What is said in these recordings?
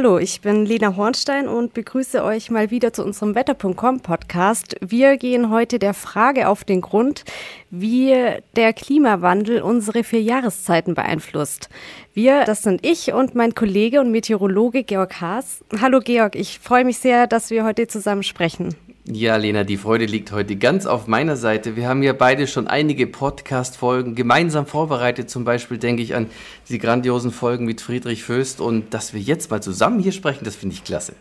Hallo, ich bin Lena Hornstein und begrüße euch mal wieder zu unserem Wetter.com Podcast. Wir gehen heute der Frage auf den Grund, wie der Klimawandel unsere vier Jahreszeiten beeinflusst. Wir, das sind ich und mein Kollege und Meteorologe Georg Haas. Hallo Georg, ich freue mich sehr, dass wir heute zusammen sprechen. Ja, Lena, die Freude liegt heute ganz auf meiner Seite. Wir haben ja beide schon einige Podcast-Folgen gemeinsam vorbereitet. Zum Beispiel denke ich an die grandiosen Folgen mit Friedrich Föst. Und dass wir jetzt mal zusammen hier sprechen, das finde ich klasse.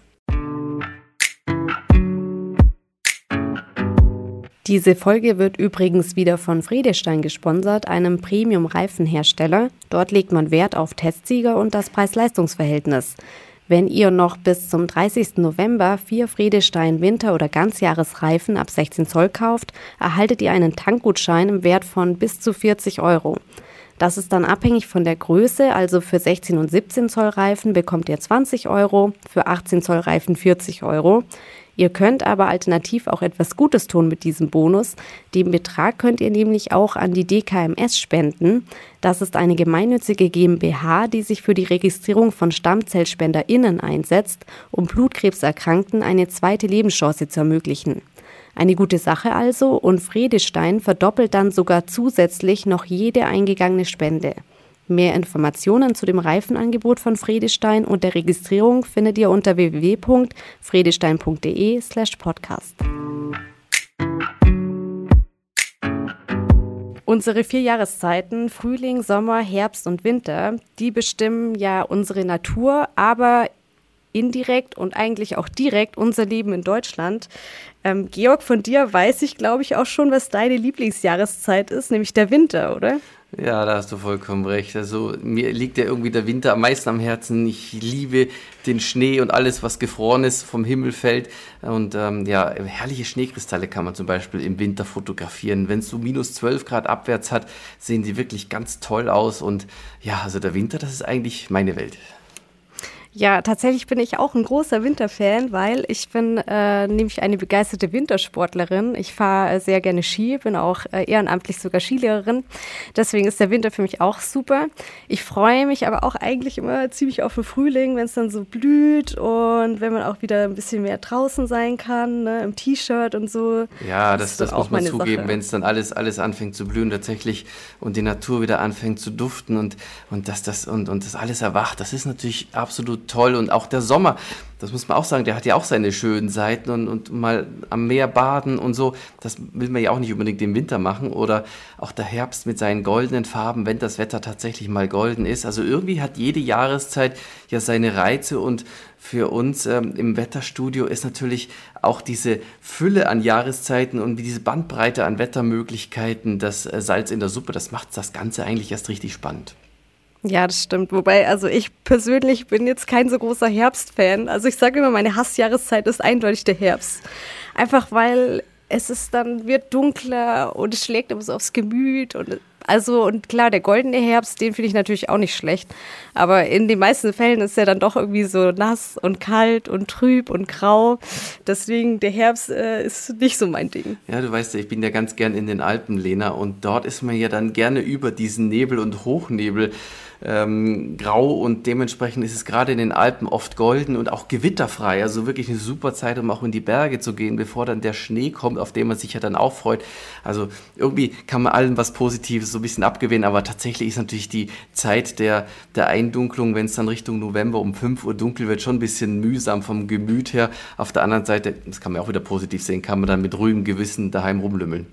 Diese Folge wird übrigens wieder von Friedestein gesponsert, einem Premium-Reifenhersteller. Dort legt man Wert auf Testsieger und das Preis-Leistungs-Verhältnis. Wenn ihr noch bis zum 30. November vier Friedestein Winter- oder Ganzjahresreifen ab 16 Zoll kauft, erhaltet ihr einen Tankgutschein im Wert von bis zu 40 Euro. Das ist dann abhängig von der Größe, also für 16 und 17 Zoll Reifen bekommt ihr 20 Euro, für 18 Zoll Reifen 40 Euro. Ihr könnt aber alternativ auch etwas Gutes tun mit diesem Bonus. Den Betrag könnt ihr nämlich auch an die DKMS spenden. Das ist eine gemeinnützige GmbH, die sich für die Registrierung von StammzellspenderInnen einsetzt, um Blutkrebserkrankten eine zweite Lebenschance zu ermöglichen. Eine gute Sache also und Fredestein verdoppelt dann sogar zusätzlich noch jede eingegangene Spende. Mehr Informationen zu dem Reifenangebot von Fredestein und der Registrierung findet ihr unter www.fredestein.de/podcast. Unsere vier Jahreszeiten, Frühling, Sommer, Herbst und Winter, die bestimmen ja unsere Natur, aber indirekt und eigentlich auch direkt unser Leben in Deutschland. Ähm, Georg, von dir weiß ich, glaube ich, auch schon, was deine Lieblingsjahreszeit ist, nämlich der Winter, oder? Ja, da hast du vollkommen recht. Also mir liegt ja irgendwie der Winter am meisten am Herzen. Ich liebe den Schnee und alles, was gefroren ist, vom Himmel fällt. Und ähm, ja, herrliche Schneekristalle kann man zum Beispiel im Winter fotografieren. Wenn es so minus 12 Grad abwärts hat, sehen die wirklich ganz toll aus. Und ja, also der Winter, das ist eigentlich meine Welt. Ja, tatsächlich bin ich auch ein großer Winterfan, weil ich bin äh, nämlich eine begeisterte Wintersportlerin. Ich fahre äh, sehr gerne Ski, bin auch äh, ehrenamtlich sogar Skilehrerin. Deswegen ist der Winter für mich auch super. Ich freue mich aber auch eigentlich immer ziemlich auf den Frühling, wenn es dann so blüht und wenn man auch wieder ein bisschen mehr draußen sein kann, ne, im T-Shirt und so. Ja, das, das, das muss man zugeben, wenn es dann alles, alles anfängt zu blühen tatsächlich und die Natur wieder anfängt zu duften und, und, das, das, und, und das alles erwacht. Das ist natürlich absolut toll. Und auch der Sommer, das muss man auch sagen, der hat ja auch seine schönen Seiten und, und mal am Meer baden und so. Das will man ja auch nicht unbedingt im Winter machen. Oder auch der Herbst mit seinen goldenen Farben, wenn das Wetter tatsächlich mal golden ist. Also irgendwie hat jede Jahreszeit ja seine Reize und für uns ähm, im Wetterstudio ist natürlich auch diese Fülle an Jahreszeiten und diese Bandbreite an Wettermöglichkeiten, das äh, Salz in der Suppe, das macht das Ganze eigentlich erst richtig spannend. Ja, das stimmt. Wobei, also ich persönlich bin jetzt kein so großer Herbstfan. Also ich sage immer, meine Hassjahreszeit ist eindeutig der Herbst. Einfach weil es ist dann, wird dunkler und es schlägt immer so aufs Gemüt und also, und klar, der goldene Herbst, den finde ich natürlich auch nicht schlecht. Aber in den meisten Fällen ist er dann doch irgendwie so nass und kalt und trüb und grau. Deswegen, der Herbst äh, ist nicht so mein Ding. Ja, du weißt ja, ich bin ja ganz gern in den Alpen, Lena. Und dort ist man ja dann gerne über diesen Nebel und Hochnebel ähm, grau und dementsprechend ist es gerade in den Alpen oft golden und auch gewitterfrei. Also wirklich eine super Zeit, um auch in die Berge zu gehen, bevor dann der Schnee kommt, auf den man sich ja dann auch freut. Also irgendwie kann man allen was Positives so ein bisschen abgewinnen, aber tatsächlich ist natürlich die Zeit der, der Eindunklung, wenn es dann Richtung November um 5 Uhr dunkel wird, schon ein bisschen mühsam vom Gemüt her. Auf der anderen Seite, das kann man auch wieder positiv sehen, kann man dann mit ruhigem Gewissen daheim rumlümmeln.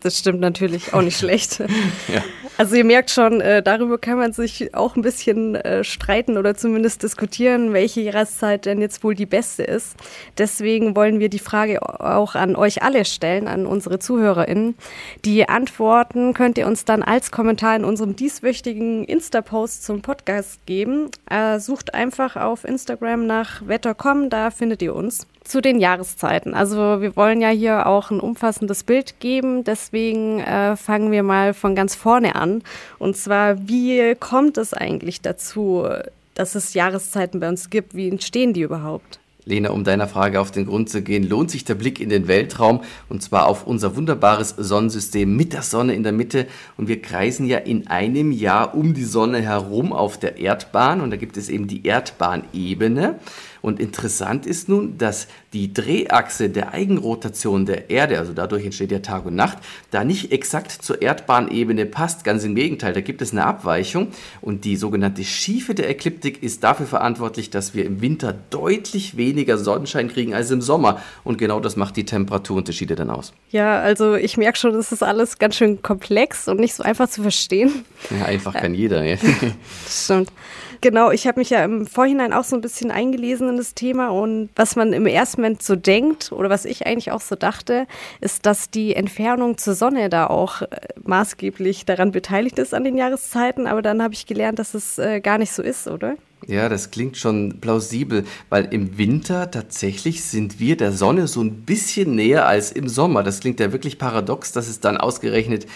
Das stimmt natürlich auch nicht schlecht. ja. Also ihr merkt schon, äh, darüber kann man sich auch ein bisschen äh, streiten oder zumindest diskutieren, welche Jahreszeit denn jetzt wohl die beste ist. Deswegen wollen wir die Frage auch an euch alle stellen, an unsere ZuhörerInnen. Die Antworten könnt ihr uns dann als Kommentar in unserem dieswöchigen Insta-Post zum Podcast geben. Äh, sucht einfach auf Instagram nach Wettercom, da findet ihr uns zu den Jahreszeiten. Also wir wollen ja hier auch ein umfassendes Bild geben, deswegen äh, fangen wir mal von ganz vorne an. Und zwar, wie kommt es eigentlich dazu, dass es Jahreszeiten bei uns gibt? Wie entstehen die überhaupt? Lena, um deiner Frage auf den Grund zu gehen, lohnt sich der Blick in den Weltraum und zwar auf unser wunderbares Sonnensystem mit der Sonne in der Mitte. Und wir kreisen ja in einem Jahr um die Sonne herum auf der Erdbahn und da gibt es eben die Erdbahnebene. Und interessant ist nun, dass die Drehachse der Eigenrotation der Erde, also dadurch entsteht ja Tag und Nacht, da nicht exakt zur Erdbahnebene passt. Ganz im Gegenteil, da gibt es eine Abweichung. Und die sogenannte Schiefe der Ekliptik ist dafür verantwortlich, dass wir im Winter deutlich weniger Sonnenschein kriegen als im Sommer. Und genau das macht die Temperaturunterschiede dann aus. Ja, also ich merke schon, das ist alles ganz schön komplex und nicht so einfach zu verstehen. Ja, einfach kann jeder. Ja. Stimmt. Genau, ich habe mich ja im Vorhinein auch so ein bisschen eingelesen das Thema und was man im ersten Moment so denkt oder was ich eigentlich auch so dachte, ist, dass die Entfernung zur Sonne da auch äh, maßgeblich daran beteiligt ist an den Jahreszeiten, aber dann habe ich gelernt, dass es äh, gar nicht so ist, oder? Ja, das klingt schon plausibel, weil im Winter tatsächlich sind wir der Sonne so ein bisschen näher als im Sommer. Das klingt ja wirklich paradox, dass es dann ausgerechnet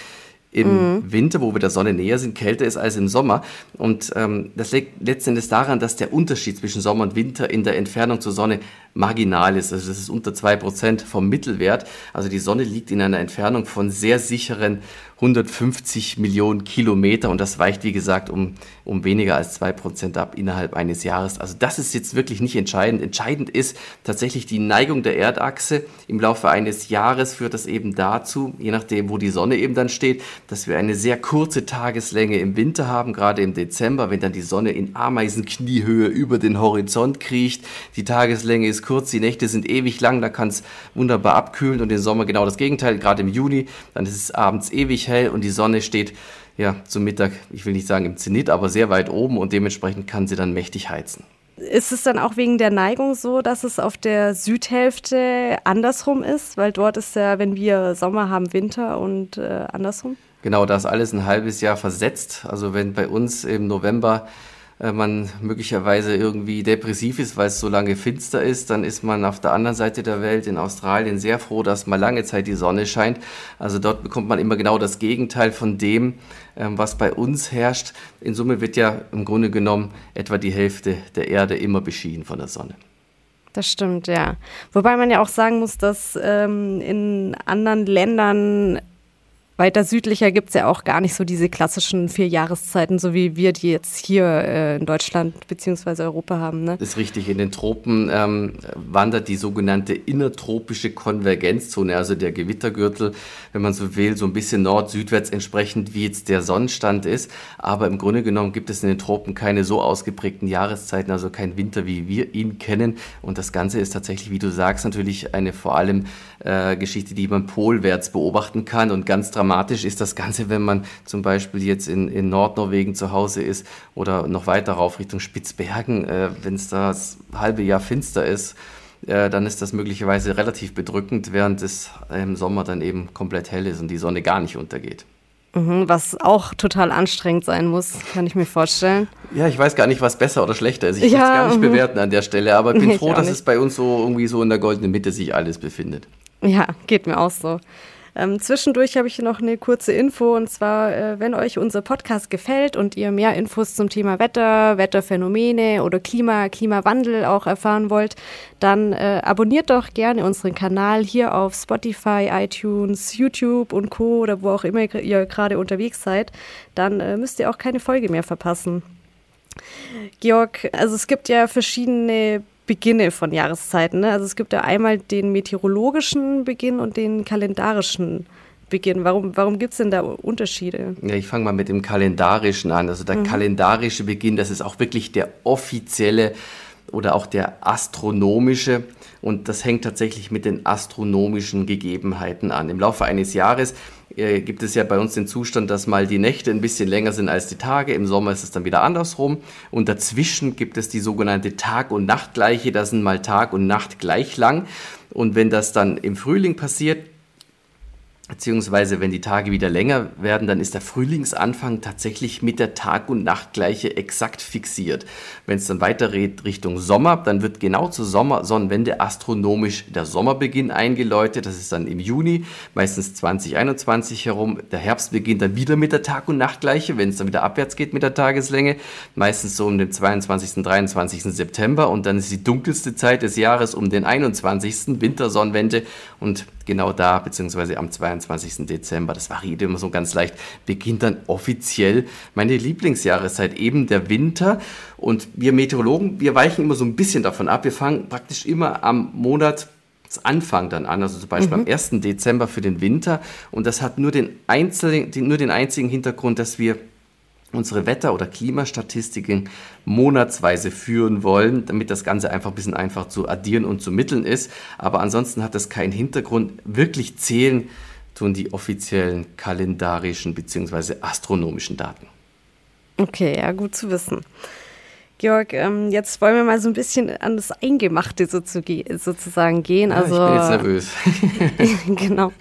im mhm. Winter, wo wir der Sonne näher sind, kälter ist als im Sommer. Und ähm, das liegt letztendlich daran, dass der Unterschied zwischen Sommer und Winter in der Entfernung zur Sonne marginal ist. Also das ist unter zwei Prozent vom Mittelwert. Also die Sonne liegt in einer Entfernung von sehr sicheren 150 Millionen Kilometer und das weicht, wie gesagt, um, um weniger als zwei Prozent ab innerhalb eines Jahres. Also das ist jetzt wirklich nicht entscheidend. Entscheidend ist tatsächlich die Neigung der Erdachse. Im Laufe eines Jahres führt das eben dazu, je nachdem, wo die Sonne eben dann steht, dass wir eine sehr kurze Tageslänge im Winter haben, gerade im Dezember, wenn dann die Sonne in Ameisenkniehöhe über den Horizont kriecht. Die Tageslänge ist kurz, die Nächte sind ewig lang, da kann es wunderbar abkühlen und im Sommer genau das Gegenteil, gerade im Juni, dann ist es abends ewig hell und die Sonne steht ja zum Mittag, ich will nicht sagen im Zenit, aber sehr weit oben und dementsprechend kann sie dann mächtig heizen. Ist es dann auch wegen der Neigung so, dass es auf der Südhälfte andersrum ist? Weil dort ist ja, wenn wir Sommer haben, Winter und äh, andersrum? Genau, da ist alles ein halbes Jahr versetzt. Also wenn bei uns im November man möglicherweise irgendwie depressiv ist, weil es so lange finster ist, dann ist man auf der anderen Seite der Welt in Australien sehr froh, dass mal lange Zeit die Sonne scheint. Also dort bekommt man immer genau das Gegenteil von dem, ähm, was bei uns herrscht. In Summe wird ja im Grunde genommen etwa die Hälfte der Erde immer beschienen von der Sonne. Das stimmt, ja. Wobei man ja auch sagen muss, dass ähm, in anderen Ländern weiter südlicher gibt es ja auch gar nicht so diese klassischen vier Jahreszeiten, so wie wir die jetzt hier äh, in Deutschland bzw. Europa haben. Ne? Das ist richtig. In den Tropen ähm, wandert die sogenannte innertropische Konvergenzzone, also der Gewittergürtel, wenn man so will, so ein bisschen nord-südwärts entsprechend, wie jetzt der Sonnenstand ist. Aber im Grunde genommen gibt es in den Tropen keine so ausgeprägten Jahreszeiten, also kein Winter, wie wir ihn kennen. Und das Ganze ist tatsächlich, wie du sagst, natürlich eine vor allem äh, Geschichte, die man polwärts beobachten kann und ganz dramatisch dramatisch ist das Ganze, wenn man zum Beispiel jetzt in, in Nordnorwegen zu Hause ist oder noch weiter rauf Richtung Spitzbergen, äh, wenn es da das halbe Jahr finster ist, äh, dann ist das möglicherweise relativ bedrückend, während es im Sommer dann eben komplett hell ist und die Sonne gar nicht untergeht. Mhm, was auch total anstrengend sein muss, kann ich mir vorstellen. Ja, ich weiß gar nicht, was besser oder schlechter ist. Ich ja, kann es gar nicht mhm. bewerten an der Stelle, aber ich bin froh, dass es bei uns so irgendwie so in der goldenen Mitte sich alles befindet. Ja, geht mir auch so. Ähm, zwischendurch habe ich noch eine kurze Info und zwar, äh, wenn euch unser Podcast gefällt und ihr mehr Infos zum Thema Wetter, Wetterphänomene oder Klima, Klimawandel auch erfahren wollt, dann äh, abonniert doch gerne unseren Kanal hier auf Spotify, iTunes, YouTube und Co. oder wo auch immer ihr gerade unterwegs seid. Dann äh, müsst ihr auch keine Folge mehr verpassen. Georg, also es gibt ja verschiedene Beginne von Jahreszeiten. Ne? Also es gibt ja einmal den meteorologischen Beginn und den kalendarischen Beginn. Warum, warum gibt es denn da Unterschiede? Ja, ich fange mal mit dem kalendarischen an. Also der mhm. kalendarische Beginn, das ist auch wirklich der offizielle oder auch der astronomische. Und das hängt tatsächlich mit den astronomischen Gegebenheiten an. Im Laufe eines Jahres äh, gibt es ja bei uns den Zustand, dass mal die Nächte ein bisschen länger sind als die Tage. Im Sommer ist es dann wieder andersrum. Und dazwischen gibt es die sogenannte Tag- und Nachtgleiche. Da sind mal Tag und Nacht gleich lang. Und wenn das dann im Frühling passiert, beziehungsweise wenn die Tage wieder länger werden, dann ist der Frühlingsanfang tatsächlich mit der Tag- und Nachtgleiche exakt fixiert. Wenn es dann weiter Richtung Sommer, dann wird genau zur Sommersonnenwende astronomisch der Sommerbeginn eingeläutet. Das ist dann im Juni, meistens 2021 herum. Der Herbst beginnt dann wieder mit der Tag- und Nachtgleiche, wenn es dann wieder abwärts geht mit der Tageslänge, meistens so um den 22. 23. September und dann ist die dunkelste Zeit des Jahres um den 21. Wintersonnenwende und genau da, beziehungsweise am 22. Dezember, das variiert immer so ganz leicht, beginnt dann offiziell meine Lieblingsjahreszeit, eben der Winter. Und wir Meteorologen, wir weichen immer so ein bisschen davon ab. Wir fangen praktisch immer am Monat Anfang dann an, also zum Beispiel mhm. am 1. Dezember für den Winter. Und das hat nur den, einzelnen, nur den einzigen Hintergrund, dass wir unsere Wetter- oder Klimastatistiken monatsweise führen wollen, damit das Ganze einfach ein bisschen einfach zu addieren und zu mitteln ist. Aber ansonsten hat das keinen Hintergrund. Wirklich zählen tun die offiziellen kalendarischen bzw. astronomischen Daten. Okay, ja, gut zu wissen. Georg, ähm, jetzt wollen wir mal so ein bisschen an das Eingemachte so zu ge sozusagen gehen. Ja, also, ich bin jetzt nervös. genau.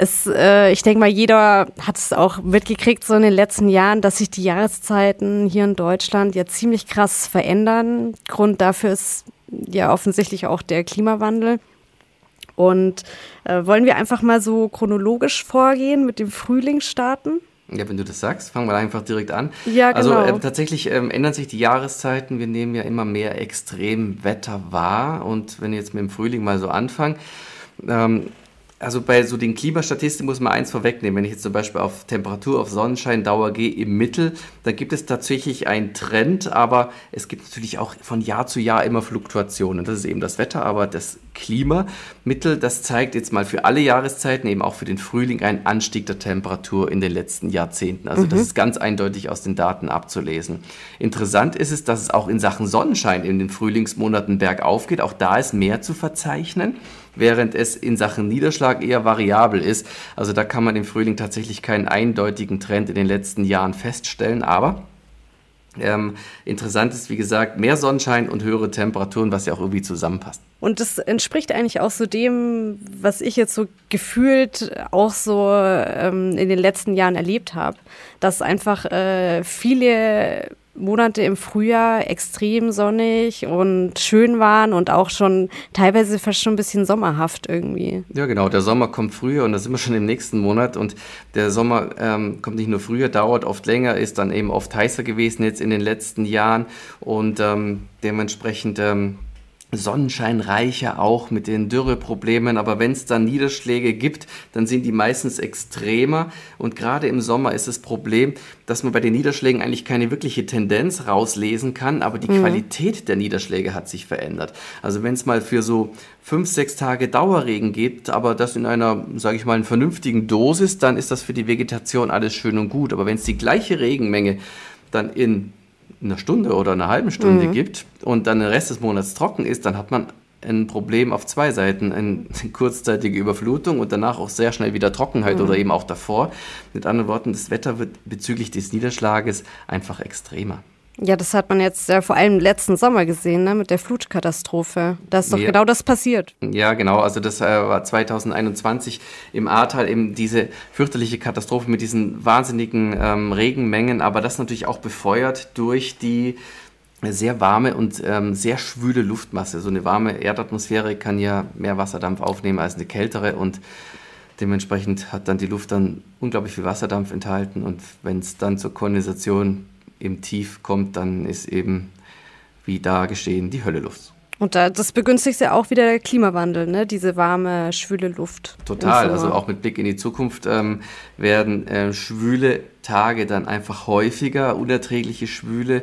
Es, äh, ich denke mal, jeder hat es auch mitgekriegt, so in den letzten Jahren, dass sich die Jahreszeiten hier in Deutschland ja ziemlich krass verändern. Grund dafür ist ja offensichtlich auch der Klimawandel. Und äh, wollen wir einfach mal so chronologisch vorgehen mit dem Frühling starten? Ja, wenn du das sagst, fangen wir einfach direkt an. Ja, also, genau. Also äh, tatsächlich ähm, ändern sich die Jahreszeiten. Wir nehmen ja immer mehr Extremwetter wahr. Und wenn ich jetzt mit dem Frühling mal so anfange, ähm, also bei so den Klimastatistiken muss man eins vorwegnehmen. Wenn ich jetzt zum Beispiel auf Temperatur, auf Sonnenschein, Dauer gehe im Mittel, dann gibt es tatsächlich einen Trend, aber es gibt natürlich auch von Jahr zu Jahr immer Fluktuationen. Das ist eben das Wetter, aber das Klimamittel, das zeigt jetzt mal für alle Jahreszeiten, eben auch für den Frühling, einen Anstieg der Temperatur in den letzten Jahrzehnten. Also mhm. das ist ganz eindeutig aus den Daten abzulesen. Interessant ist es, dass es auch in Sachen Sonnenschein in den Frühlingsmonaten bergauf geht. Auch da ist mehr zu verzeichnen während es in Sachen Niederschlag eher variabel ist. Also da kann man im Frühling tatsächlich keinen eindeutigen Trend in den letzten Jahren feststellen, aber ähm, interessant ist, wie gesagt, mehr Sonnenschein und höhere Temperaturen, was ja auch irgendwie zusammenpasst. Und das entspricht eigentlich auch so dem, was ich jetzt so gefühlt auch so ähm, in den letzten Jahren erlebt habe, dass einfach äh, viele Monate im Frühjahr extrem sonnig und schön waren und auch schon teilweise fast schon ein bisschen sommerhaft irgendwie. Ja, genau. Der Sommer kommt früher und da sind wir schon im nächsten Monat und der Sommer ähm, kommt nicht nur früher, dauert oft länger, ist dann eben oft heißer gewesen jetzt in den letzten Jahren und ähm, dementsprechend ähm, sonnenscheinreicher auch mit den Dürreproblemen, aber wenn es dann Niederschläge gibt, dann sind die meistens extremer und gerade im Sommer ist das Problem, dass man bei den Niederschlägen eigentlich keine wirkliche Tendenz rauslesen kann, aber die mhm. Qualität der Niederschläge hat sich verändert. Also wenn es mal für so fünf, sechs Tage Dauerregen gibt, aber das in einer, sage ich mal, einen vernünftigen Dosis, dann ist das für die Vegetation alles schön und gut. Aber wenn es die gleiche Regenmenge dann in einer Stunde oder einer halben Stunde mhm. gibt und dann den Rest des Monats trocken ist, dann hat man ein Problem auf zwei Seiten. Eine kurzzeitige Überflutung und danach auch sehr schnell wieder Trockenheit mhm. oder eben auch davor. Mit anderen Worten, das Wetter wird bezüglich des Niederschlages einfach extremer. Ja, das hat man jetzt ja vor allem letzten Sommer gesehen, ne, mit der Flutkatastrophe. Da ist doch ja. genau das passiert. Ja, genau. Also das äh, war 2021 im Ahrtal eben diese fürchterliche Katastrophe mit diesen wahnsinnigen ähm, Regenmengen, aber das natürlich auch befeuert durch die sehr warme und ähm, sehr schwüle Luftmasse. So eine warme Erdatmosphäre kann ja mehr Wasserdampf aufnehmen als eine kältere und dementsprechend hat dann die Luft dann unglaublich viel Wasserdampf enthalten und wenn es dann zur Kondensation im Tief kommt, dann ist eben, wie da geschehen, die Hölle Luft. Und da, das begünstigt ja auch wieder der Klimawandel, ne? diese warme, schwüle Luft. Total, also auch mit Blick in die Zukunft ähm, werden äh, schwüle Tage dann einfach häufiger, unerträgliche Schwüle.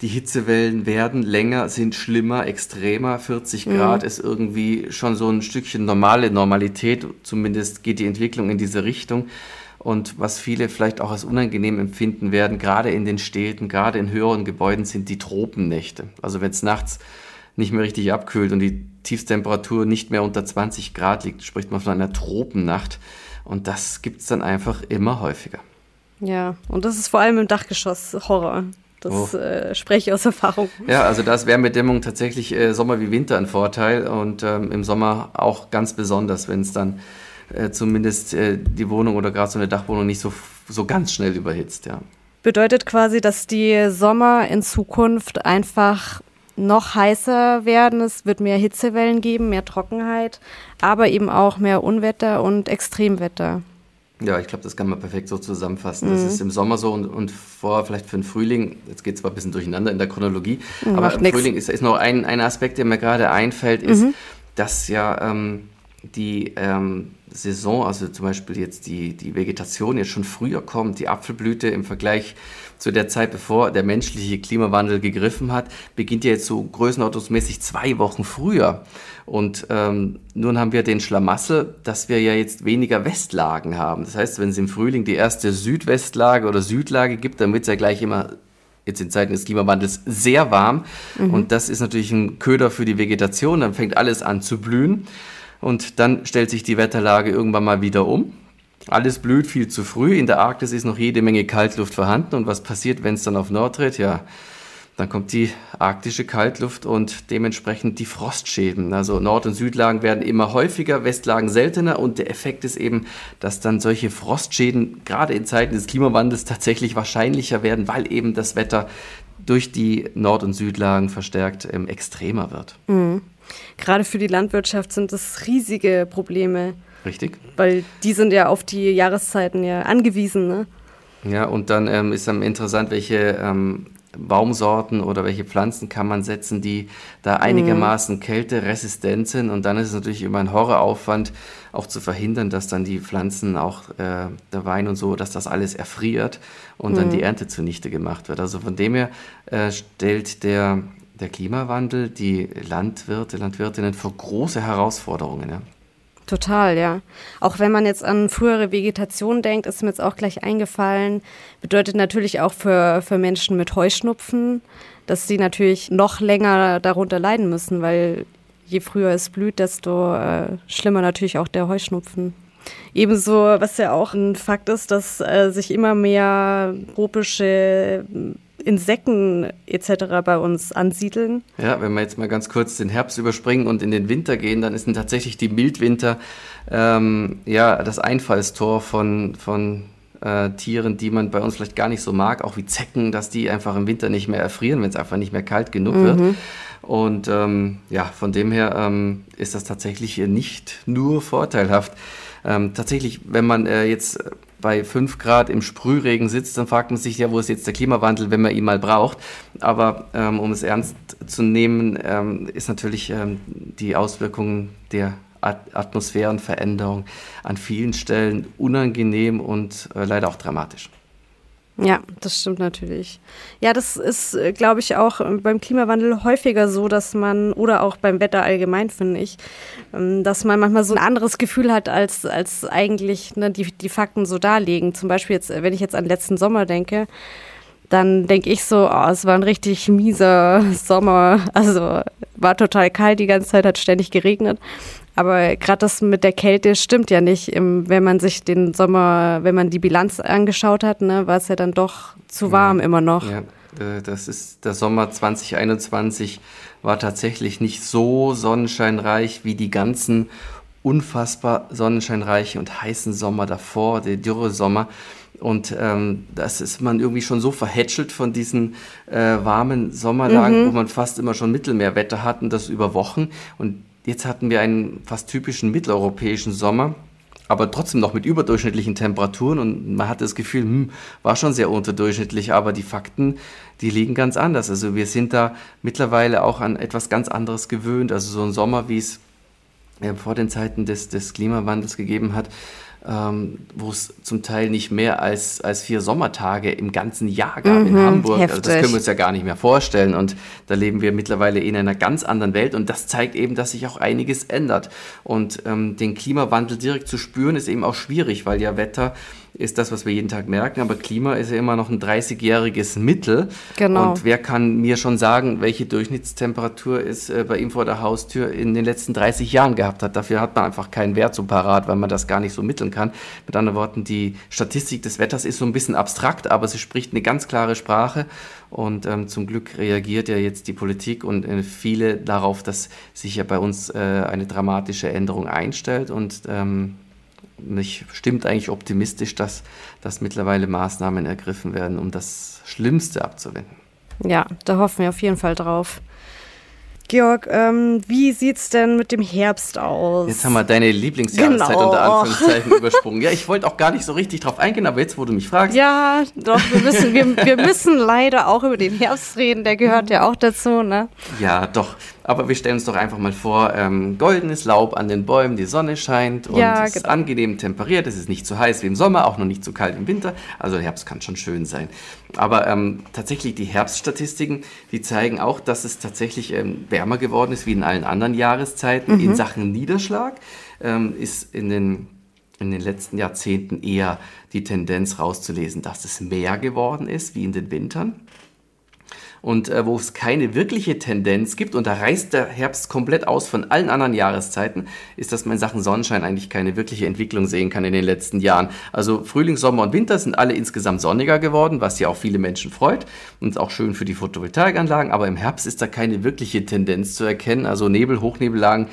Die Hitzewellen werden länger, sind schlimmer, extremer. 40 mhm. Grad ist irgendwie schon so ein Stückchen normale Normalität. Zumindest geht die Entwicklung in diese Richtung und was viele vielleicht auch als unangenehm empfinden werden, gerade in den Städten, gerade in höheren Gebäuden, sind die Tropennächte. Also wenn es nachts nicht mehr richtig abkühlt und die Tiefstemperatur nicht mehr unter 20 Grad liegt, spricht man von einer Tropennacht. Und das gibt es dann einfach immer häufiger. Ja, und das ist vor allem im Dachgeschoss Horror. Das oh. äh, spreche ich aus Erfahrung. Ja, also da ist Wärmedämmung tatsächlich äh, Sommer wie Winter ein Vorteil und ähm, im Sommer auch ganz besonders, wenn es dann äh, zumindest äh, die Wohnung oder gerade so eine Dachwohnung nicht so, so ganz schnell überhitzt, ja. Bedeutet quasi, dass die Sommer in Zukunft einfach noch heißer werden. Es wird mehr Hitzewellen geben, mehr Trockenheit, aber eben auch mehr Unwetter und Extremwetter. Ja, ich glaube, das kann man perfekt so zusammenfassen. Mhm. Das ist im Sommer so und, und vor vielleicht für den Frühling, jetzt geht es zwar ein bisschen durcheinander in der Chronologie, mhm, aber im nix. Frühling ist, ist noch ein, ein Aspekt, der mir gerade einfällt, ist, mhm. dass ja ähm, die ähm, Saison, also zum Beispiel jetzt die, die Vegetation jetzt schon früher kommt, die Apfelblüte im Vergleich zu der Zeit, bevor der menschliche Klimawandel gegriffen hat, beginnt ja jetzt so größenordnungsmäßig zwei Wochen früher. Und ähm, nun haben wir den Schlamassel, dass wir ja jetzt weniger Westlagen haben. Das heißt, wenn es im Frühling die erste Südwestlage oder Südlage gibt, dann wird es ja gleich immer jetzt in Zeiten des Klimawandels sehr warm. Mhm. Und das ist natürlich ein Köder für die Vegetation. Dann fängt alles an zu blühen. Und dann stellt sich die Wetterlage irgendwann mal wieder um. Alles blüht viel zu früh. In der Arktis ist noch jede Menge Kaltluft vorhanden. Und was passiert, wenn es dann auf Nord tritt? Ja, dann kommt die arktische Kaltluft und dementsprechend die Frostschäden. Also Nord- und Südlagen werden immer häufiger, Westlagen seltener. Und der Effekt ist eben, dass dann solche Frostschäden gerade in Zeiten des Klimawandels tatsächlich wahrscheinlicher werden, weil eben das Wetter durch die Nord- und Südlagen verstärkt ähm, extremer wird. Mhm. Gerade für die Landwirtschaft sind das riesige Probleme. Richtig. Weil die sind ja auf die Jahreszeiten ja angewiesen. Ne? Ja, und dann ähm, ist dann interessant, welche ähm, Baumsorten oder welche Pflanzen kann man setzen, die da einigermaßen mhm. kälteresistent sind. Und dann ist es natürlich immer ein Horroraufwand, auch zu verhindern, dass dann die Pflanzen, auch äh, der Wein und so, dass das alles erfriert und mhm. dann die Ernte zunichte gemacht wird. Also von dem her äh, stellt der, der Klimawandel die Landwirte, Landwirtinnen vor große Herausforderungen. Ja. Total, ja. Auch wenn man jetzt an frühere Vegetation denkt, ist mir jetzt auch gleich eingefallen, bedeutet natürlich auch für, für Menschen mit Heuschnupfen, dass sie natürlich noch länger darunter leiden müssen, weil je früher es blüht, desto äh, schlimmer natürlich auch der Heuschnupfen. Ebenso, was ja auch ein Fakt ist, dass äh, sich immer mehr tropische Insekten etc. bei uns ansiedeln. Ja, wenn wir jetzt mal ganz kurz den Herbst überspringen und in den Winter gehen, dann ist tatsächlich die Mildwinter ähm, ja das Einfallstor von, von äh, Tieren, die man bei uns vielleicht gar nicht so mag, auch wie Zecken, dass die einfach im Winter nicht mehr erfrieren, wenn es einfach nicht mehr kalt genug mhm. wird. Und ähm, ja, von dem her ähm, ist das tatsächlich nicht nur vorteilhaft. Ähm, tatsächlich, wenn man äh, jetzt bei 5 Grad im Sprühregen sitzt, dann fragt man sich ja, wo ist jetzt der Klimawandel, wenn man ihn mal braucht. Aber ähm, um es ernst zu nehmen, ähm, ist natürlich ähm, die Auswirkung der At Atmosphärenveränderung an vielen Stellen unangenehm und äh, leider auch dramatisch. Ja, das stimmt natürlich. Ja, das ist, äh, glaube ich, auch ähm, beim Klimawandel häufiger so, dass man, oder auch beim Wetter allgemein, finde ich, ähm, dass man manchmal so ein anderes Gefühl hat, als, als eigentlich ne, die, die Fakten so darlegen. Zum Beispiel jetzt, wenn ich jetzt an letzten Sommer denke, dann denke ich so, oh, es war ein richtig mieser Sommer. Also war total kalt, die ganze Zeit hat ständig geregnet. Aber gerade das mit der Kälte stimmt ja nicht. Wenn man sich den Sommer, wenn man die Bilanz angeschaut hat, ne, war es ja dann doch zu warm ja, immer noch. Ja, das ist der Sommer 2021 war tatsächlich nicht so sonnenscheinreich wie die ganzen unfassbar sonnenscheinreichen und heißen Sommer davor, der Dürresommer. Und ähm, das ist man irgendwie schon so verhätschelt von diesen äh, warmen Sommerlagen, mhm. wo man fast immer schon Mittelmeerwetter hatten, das über Wochen. Und Jetzt hatten wir einen fast typischen mitteleuropäischen Sommer, aber trotzdem noch mit überdurchschnittlichen Temperaturen und man hatte das Gefühl, hm, war schon sehr unterdurchschnittlich, aber die Fakten, die liegen ganz anders. Also wir sind da mittlerweile auch an etwas ganz anderes gewöhnt. Also so ein Sommer, wie es vor den Zeiten des, des Klimawandels gegeben hat, ähm, wo es zum Teil nicht mehr als, als vier Sommertage im ganzen Jahr gab mhm, in Hamburg. Also das können wir uns ja gar nicht mehr vorstellen. Und da leben wir mittlerweile in einer ganz anderen Welt. Und das zeigt eben, dass sich auch einiges ändert. Und ähm, den Klimawandel direkt zu spüren, ist eben auch schwierig, weil ja Wetter ist das, was wir jeden Tag merken. Aber Klima ist ja immer noch ein 30-jähriges Mittel. Genau. Und wer kann mir schon sagen, welche Durchschnittstemperatur es äh, bei ihm vor der Haustür in den letzten 30 Jahren gehabt hat? Dafür hat man einfach keinen Wert so parat, weil man das gar nicht so mitteln kann. Mit anderen Worten, die Statistik des Wetters ist so ein bisschen abstrakt, aber sie spricht eine ganz klare Sprache. Und ähm, zum Glück reagiert ja jetzt die Politik und äh, viele darauf, dass sich ja bei uns äh, eine dramatische Änderung einstellt. Und ähm, mich stimmt eigentlich optimistisch, dass, dass mittlerweile Maßnahmen ergriffen werden, um das Schlimmste abzuwenden. Ja, da hoffen wir auf jeden Fall drauf. Georg, ähm, wie es denn mit dem Herbst aus? Jetzt haben wir deine Lieblingsjahreszeit genau. unter Anführungszeichen übersprungen. Ja, ich wollte auch gar nicht so richtig drauf eingehen, aber jetzt, wo du mich fragst. Ja, doch, wir müssen, wir, wir müssen leider auch über den Herbst reden, der gehört ja auch dazu, ne? Ja, doch. Aber wir stellen uns doch einfach mal vor, ähm, goldenes Laub an den Bäumen, die Sonne scheint und ja, es ist genau. angenehm temperiert. Es ist nicht zu heiß wie im Sommer, auch noch nicht zu kalt im Winter. Also Herbst kann schon schön sein. Aber ähm, tatsächlich die Herbststatistiken, die zeigen auch, dass es tatsächlich ähm, wärmer geworden ist wie in allen anderen Jahreszeiten. Mhm. In Sachen Niederschlag ähm, ist in den in den letzten Jahrzehnten eher die Tendenz rauszulesen, dass es mehr geworden ist wie in den Wintern und äh, wo es keine wirkliche Tendenz gibt, und da reißt der Herbst komplett aus von allen anderen Jahreszeiten, ist, dass man in Sachen Sonnenschein eigentlich keine wirkliche Entwicklung sehen kann in den letzten Jahren. Also Frühling, Sommer und Winter sind alle insgesamt sonniger geworden, was ja auch viele Menschen freut und auch schön für die Photovoltaikanlagen, aber im Herbst ist da keine wirkliche Tendenz zu erkennen. Also Nebel, Hochnebellagen,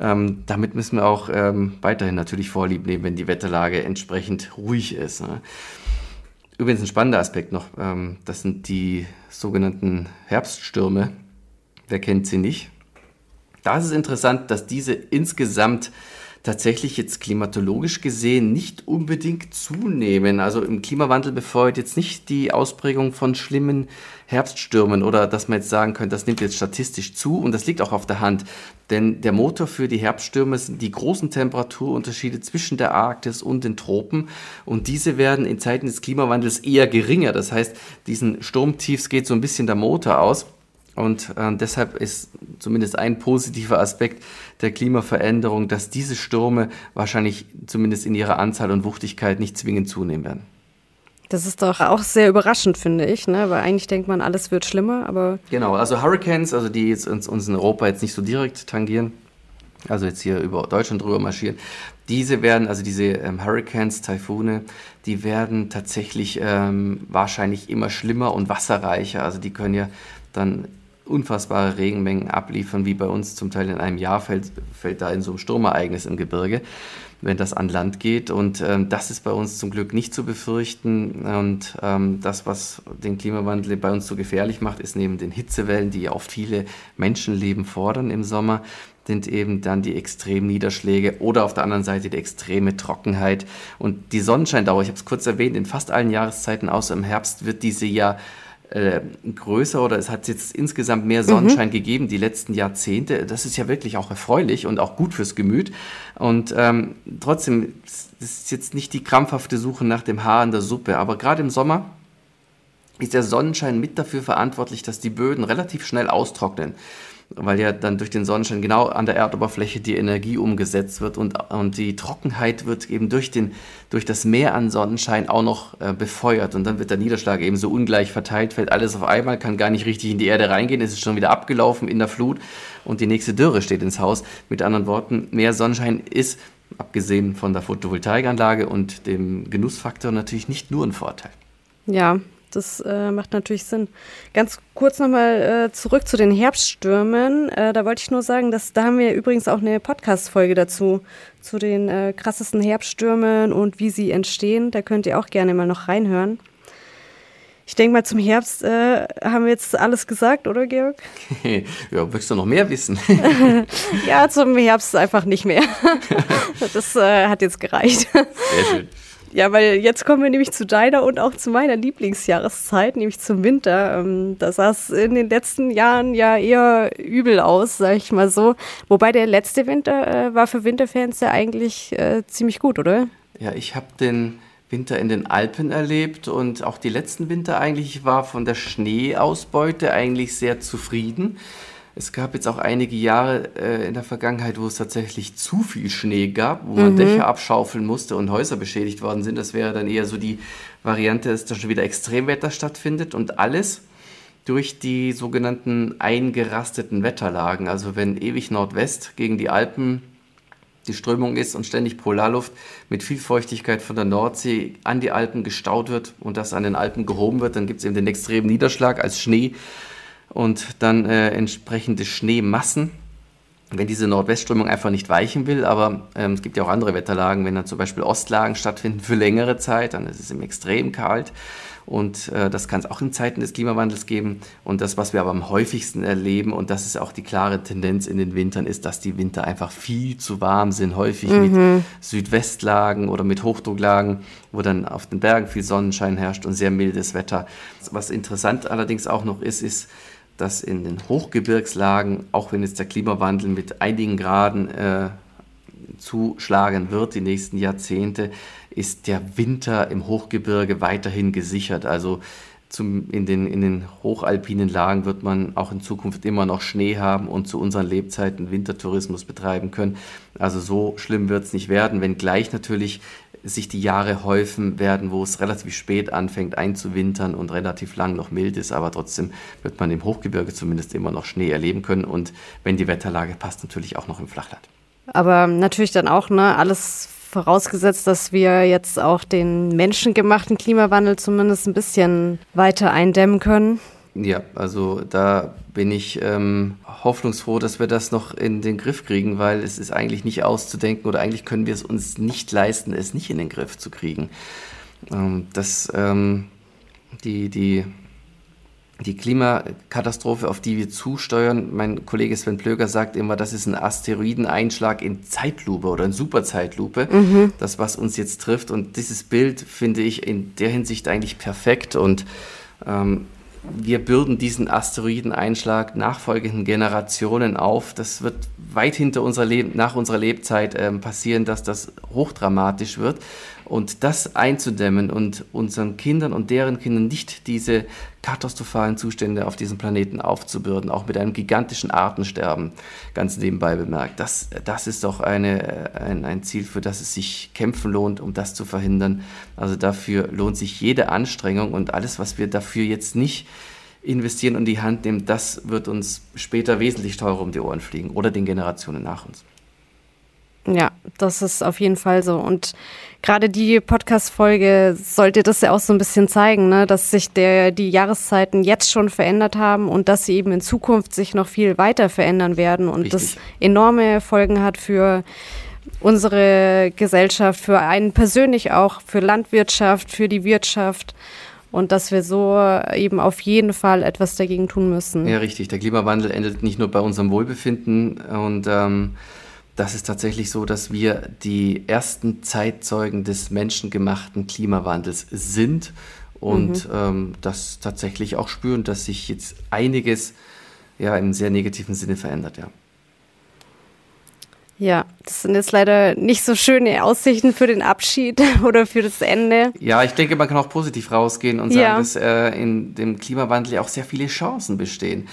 ähm, damit müssen wir auch ähm, weiterhin natürlich Vorlieb nehmen, wenn die Wetterlage entsprechend ruhig ist. Ne? Übrigens ein spannender Aspekt noch, ähm, das sind die sogenannten Herbststürme. Wer kennt sie nicht? Da ist es interessant, dass diese insgesamt tatsächlich jetzt klimatologisch gesehen nicht unbedingt zunehmen. Also im Klimawandel befeuert jetzt nicht die Ausprägung von schlimmen Herbststürmen oder dass man jetzt sagen könnte, das nimmt jetzt statistisch zu und das liegt auch auf der Hand. Denn der Motor für die Herbststürme sind die großen Temperaturunterschiede zwischen der Arktis und den Tropen und diese werden in Zeiten des Klimawandels eher geringer. Das heißt, diesen Sturmtiefs geht so ein bisschen der Motor aus. Und äh, deshalb ist zumindest ein positiver Aspekt der Klimaveränderung, dass diese Stürme wahrscheinlich zumindest in ihrer Anzahl und Wuchtigkeit nicht zwingend zunehmen werden. Das ist doch auch sehr überraschend, finde ich, ne? weil eigentlich denkt man, alles wird schlimmer, aber. Genau, also Hurricanes, also die jetzt uns, uns in Europa jetzt nicht so direkt tangieren, also jetzt hier über Deutschland drüber marschieren, diese werden, also diese ähm, Hurricanes, Taifune, die werden tatsächlich ähm, wahrscheinlich immer schlimmer und wasserreicher. Also die können ja dann unfassbare Regenmengen abliefern, wie bei uns zum Teil in einem Jahr fällt, fällt da in so einem Sturmereignis im Gebirge, wenn das an Land geht. Und ähm, das ist bei uns zum Glück nicht zu befürchten. Und ähm, das, was den Klimawandel bei uns so gefährlich macht, ist neben den Hitzewellen, die oft viele Menschenleben fordern im Sommer, sind eben dann die extremen Niederschläge oder auf der anderen Seite die extreme Trockenheit. Und die Sonnenscheindauer, ich habe es kurz erwähnt, in fast allen Jahreszeiten außer im Herbst wird diese ja äh, größer oder es hat jetzt insgesamt mehr Sonnenschein mhm. gegeben die letzten Jahrzehnte. Das ist ja wirklich auch erfreulich und auch gut fürs Gemüt. Und ähm, trotzdem, das ist jetzt nicht die krampfhafte Suche nach dem Haar in der Suppe, aber gerade im Sommer ist der Sonnenschein mit dafür verantwortlich, dass die Böden relativ schnell austrocknen weil ja dann durch den Sonnenschein genau an der Erdoberfläche die Energie umgesetzt wird und, und die Trockenheit wird eben durch, den, durch das Meer an Sonnenschein auch noch äh, befeuert und dann wird der Niederschlag eben so ungleich verteilt, fällt alles auf einmal, kann gar nicht richtig in die Erde reingehen, ist schon wieder abgelaufen in der Flut und die nächste Dürre steht ins Haus. Mit anderen Worten, mehr Sonnenschein ist, abgesehen von der Photovoltaikanlage und dem Genussfaktor, natürlich nicht nur ein Vorteil. Ja, das äh, macht natürlich Sinn. Ganz kurz nochmal äh, zurück zu den Herbststürmen. Äh, da wollte ich nur sagen, dass da haben wir übrigens auch eine Podcast-Folge dazu, zu den äh, krassesten Herbststürmen und wie sie entstehen. Da könnt ihr auch gerne mal noch reinhören. Ich denke mal, zum Herbst äh, haben wir jetzt alles gesagt, oder Georg? ja, willst du noch mehr wissen? ja, zum Herbst einfach nicht mehr. das äh, hat jetzt gereicht. Sehr schön. Ja, weil jetzt kommen wir nämlich zu deiner und auch zu meiner Lieblingsjahreszeit, nämlich zum Winter. Ähm, da sah es in den letzten Jahren ja eher übel aus, sag ich mal so. Wobei der letzte Winter äh, war für Winterfans ja eigentlich äh, ziemlich gut, oder? Ja, ich habe den Winter in den Alpen erlebt und auch die letzten Winter eigentlich war von der Schneeausbeute eigentlich sehr zufrieden. Es gab jetzt auch einige Jahre äh, in der Vergangenheit, wo es tatsächlich zu viel Schnee gab, wo man mhm. Dächer abschaufeln musste und Häuser beschädigt worden sind. Das wäre dann eher so die Variante, dass da schon wieder Extremwetter stattfindet und alles durch die sogenannten eingerasteten Wetterlagen. Also wenn ewig Nordwest gegen die Alpen die Strömung ist und ständig Polarluft mit viel Feuchtigkeit von der Nordsee an die Alpen gestaut wird und das an den Alpen gehoben wird, dann gibt es eben den extremen Niederschlag als Schnee und dann äh, entsprechende Schneemassen. wenn diese Nordwestströmung einfach nicht weichen will, aber ähm, es gibt ja auch andere Wetterlagen, wenn dann zum Beispiel Ostlagen stattfinden für längere Zeit, dann ist es im extrem kalt und äh, das kann es auch in Zeiten des Klimawandels geben und das, was wir aber am häufigsten erleben und das ist auch die klare Tendenz in den Wintern, ist, dass die Winter einfach viel zu warm sind, häufig mhm. mit Südwestlagen oder mit Hochdrucklagen, wo dann auf den Bergen viel Sonnenschein herrscht und sehr mildes Wetter. Was interessant allerdings auch noch ist, ist, dass in den Hochgebirgslagen, auch wenn jetzt der Klimawandel mit einigen Graden äh, zuschlagen wird die nächsten Jahrzehnte, ist der Winter im Hochgebirge weiterhin gesichert. Also zum, in, den, in den hochalpinen Lagen wird man auch in Zukunft immer noch Schnee haben und zu unseren Lebzeiten Wintertourismus betreiben können. Also so schlimm wird es nicht werden, wenngleich natürlich sich die Jahre häufen werden, wo es relativ spät anfängt einzuwintern und relativ lang noch mild ist, aber trotzdem wird man im Hochgebirge zumindest immer noch Schnee erleben können und wenn die Wetterlage passt, natürlich auch noch im Flachland. Aber natürlich dann auch, ne, alles vorausgesetzt, dass wir jetzt auch den menschengemachten Klimawandel zumindest ein bisschen weiter eindämmen können. Ja, also da bin ich ähm, hoffnungsfroh, dass wir das noch in den Griff kriegen, weil es ist eigentlich nicht auszudenken oder eigentlich können wir es uns nicht leisten, es nicht in den Griff zu kriegen. Ähm, das, ähm, die, die, die Klimakatastrophe, auf die wir zusteuern, mein Kollege Sven Plöger sagt immer, das ist ein Asteroideneinschlag in Zeitlupe oder in Superzeitlupe, mhm. das, was uns jetzt trifft. Und dieses Bild finde ich in der Hinsicht eigentlich perfekt und ähm, wir bürden diesen Asteroideneinschlag nachfolgenden Generationen auf. Das wird weit hinter unserer Leb nach unserer Lebzeit äh, passieren, dass das hochdramatisch wird. Und das einzudämmen und unseren Kindern und deren Kindern nicht diese katastrophalen Zustände auf diesem Planeten aufzubürden, auch mit einem gigantischen Artensterben, ganz nebenbei bemerkt, das, das ist doch eine, ein, ein Ziel, für das es sich kämpfen lohnt, um das zu verhindern. Also dafür lohnt sich jede Anstrengung und alles, was wir dafür jetzt nicht investieren und die Hand nehmen, das wird uns später wesentlich teurer um die Ohren fliegen oder den Generationen nach uns. Ja, das ist auf jeden Fall so. Und gerade die Podcast-Folge sollte das ja auch so ein bisschen zeigen, ne? dass sich der, die Jahreszeiten jetzt schon verändert haben und dass sie eben in Zukunft sich noch viel weiter verändern werden und Richtig. das enorme Folgen hat für unsere Gesellschaft, für einen persönlich auch, für Landwirtschaft, für die Wirtschaft und dass wir so eben auf jeden Fall etwas dagegen tun müssen. Ja, richtig. Der Klimawandel endet nicht nur bei unserem Wohlbefinden und ähm, das ist tatsächlich so, dass wir die ersten Zeitzeugen des menschengemachten Klimawandels sind und mhm. ähm, das tatsächlich auch spüren, dass sich jetzt einiges ja im sehr negativen Sinne verändert, ja. Ja, das sind jetzt leider nicht so schöne Aussichten für den Abschied oder für das Ende. Ja, ich denke, man kann auch positiv rausgehen und sagen, ja. dass äh, in dem Klimawandel ja auch sehr viele Chancen bestehen.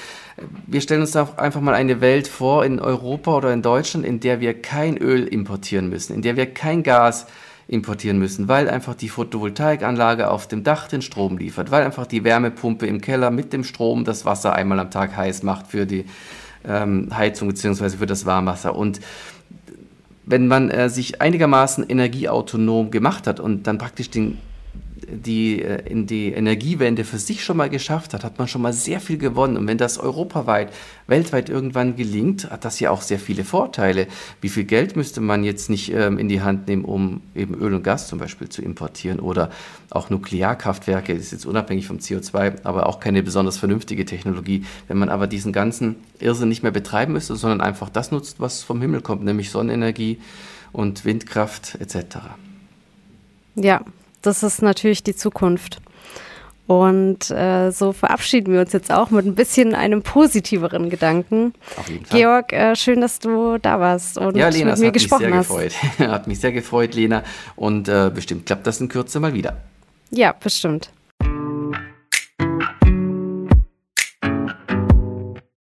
Wir stellen uns da einfach mal eine Welt vor in Europa oder in Deutschland, in der wir kein Öl importieren müssen, in der wir kein Gas importieren müssen, weil einfach die Photovoltaikanlage auf dem Dach den Strom liefert, weil einfach die Wärmepumpe im Keller mit dem Strom das Wasser einmal am Tag heiß macht für die ähm, Heizung bzw. für das Warmwasser. Und wenn man äh, sich einigermaßen energieautonom gemacht hat und dann praktisch den die äh, in die Energiewende für sich schon mal geschafft hat, hat man schon mal sehr viel gewonnen. Und wenn das europaweit, weltweit irgendwann gelingt, hat das ja auch sehr viele Vorteile. Wie viel Geld müsste man jetzt nicht ähm, in die Hand nehmen, um eben Öl und Gas zum Beispiel zu importieren oder auch Nuklearkraftwerke, das ist jetzt unabhängig vom CO2, aber auch keine besonders vernünftige Technologie. Wenn man aber diesen ganzen Irrsinn nicht mehr betreiben müsste, sondern einfach das nutzt, was vom Himmel kommt, nämlich Sonnenenergie und Windkraft etc. Ja, das ist natürlich die Zukunft. Und äh, so verabschieden wir uns jetzt auch mit ein bisschen einem positiveren Gedanken. Auf jeden Fall. Georg, äh, schön, dass du da warst und ja, Lena, mit mir gesprochen hast. Gefreut. hat mich sehr gefreut, Lena. Und äh, bestimmt klappt das in Kürze mal wieder. Ja, bestimmt.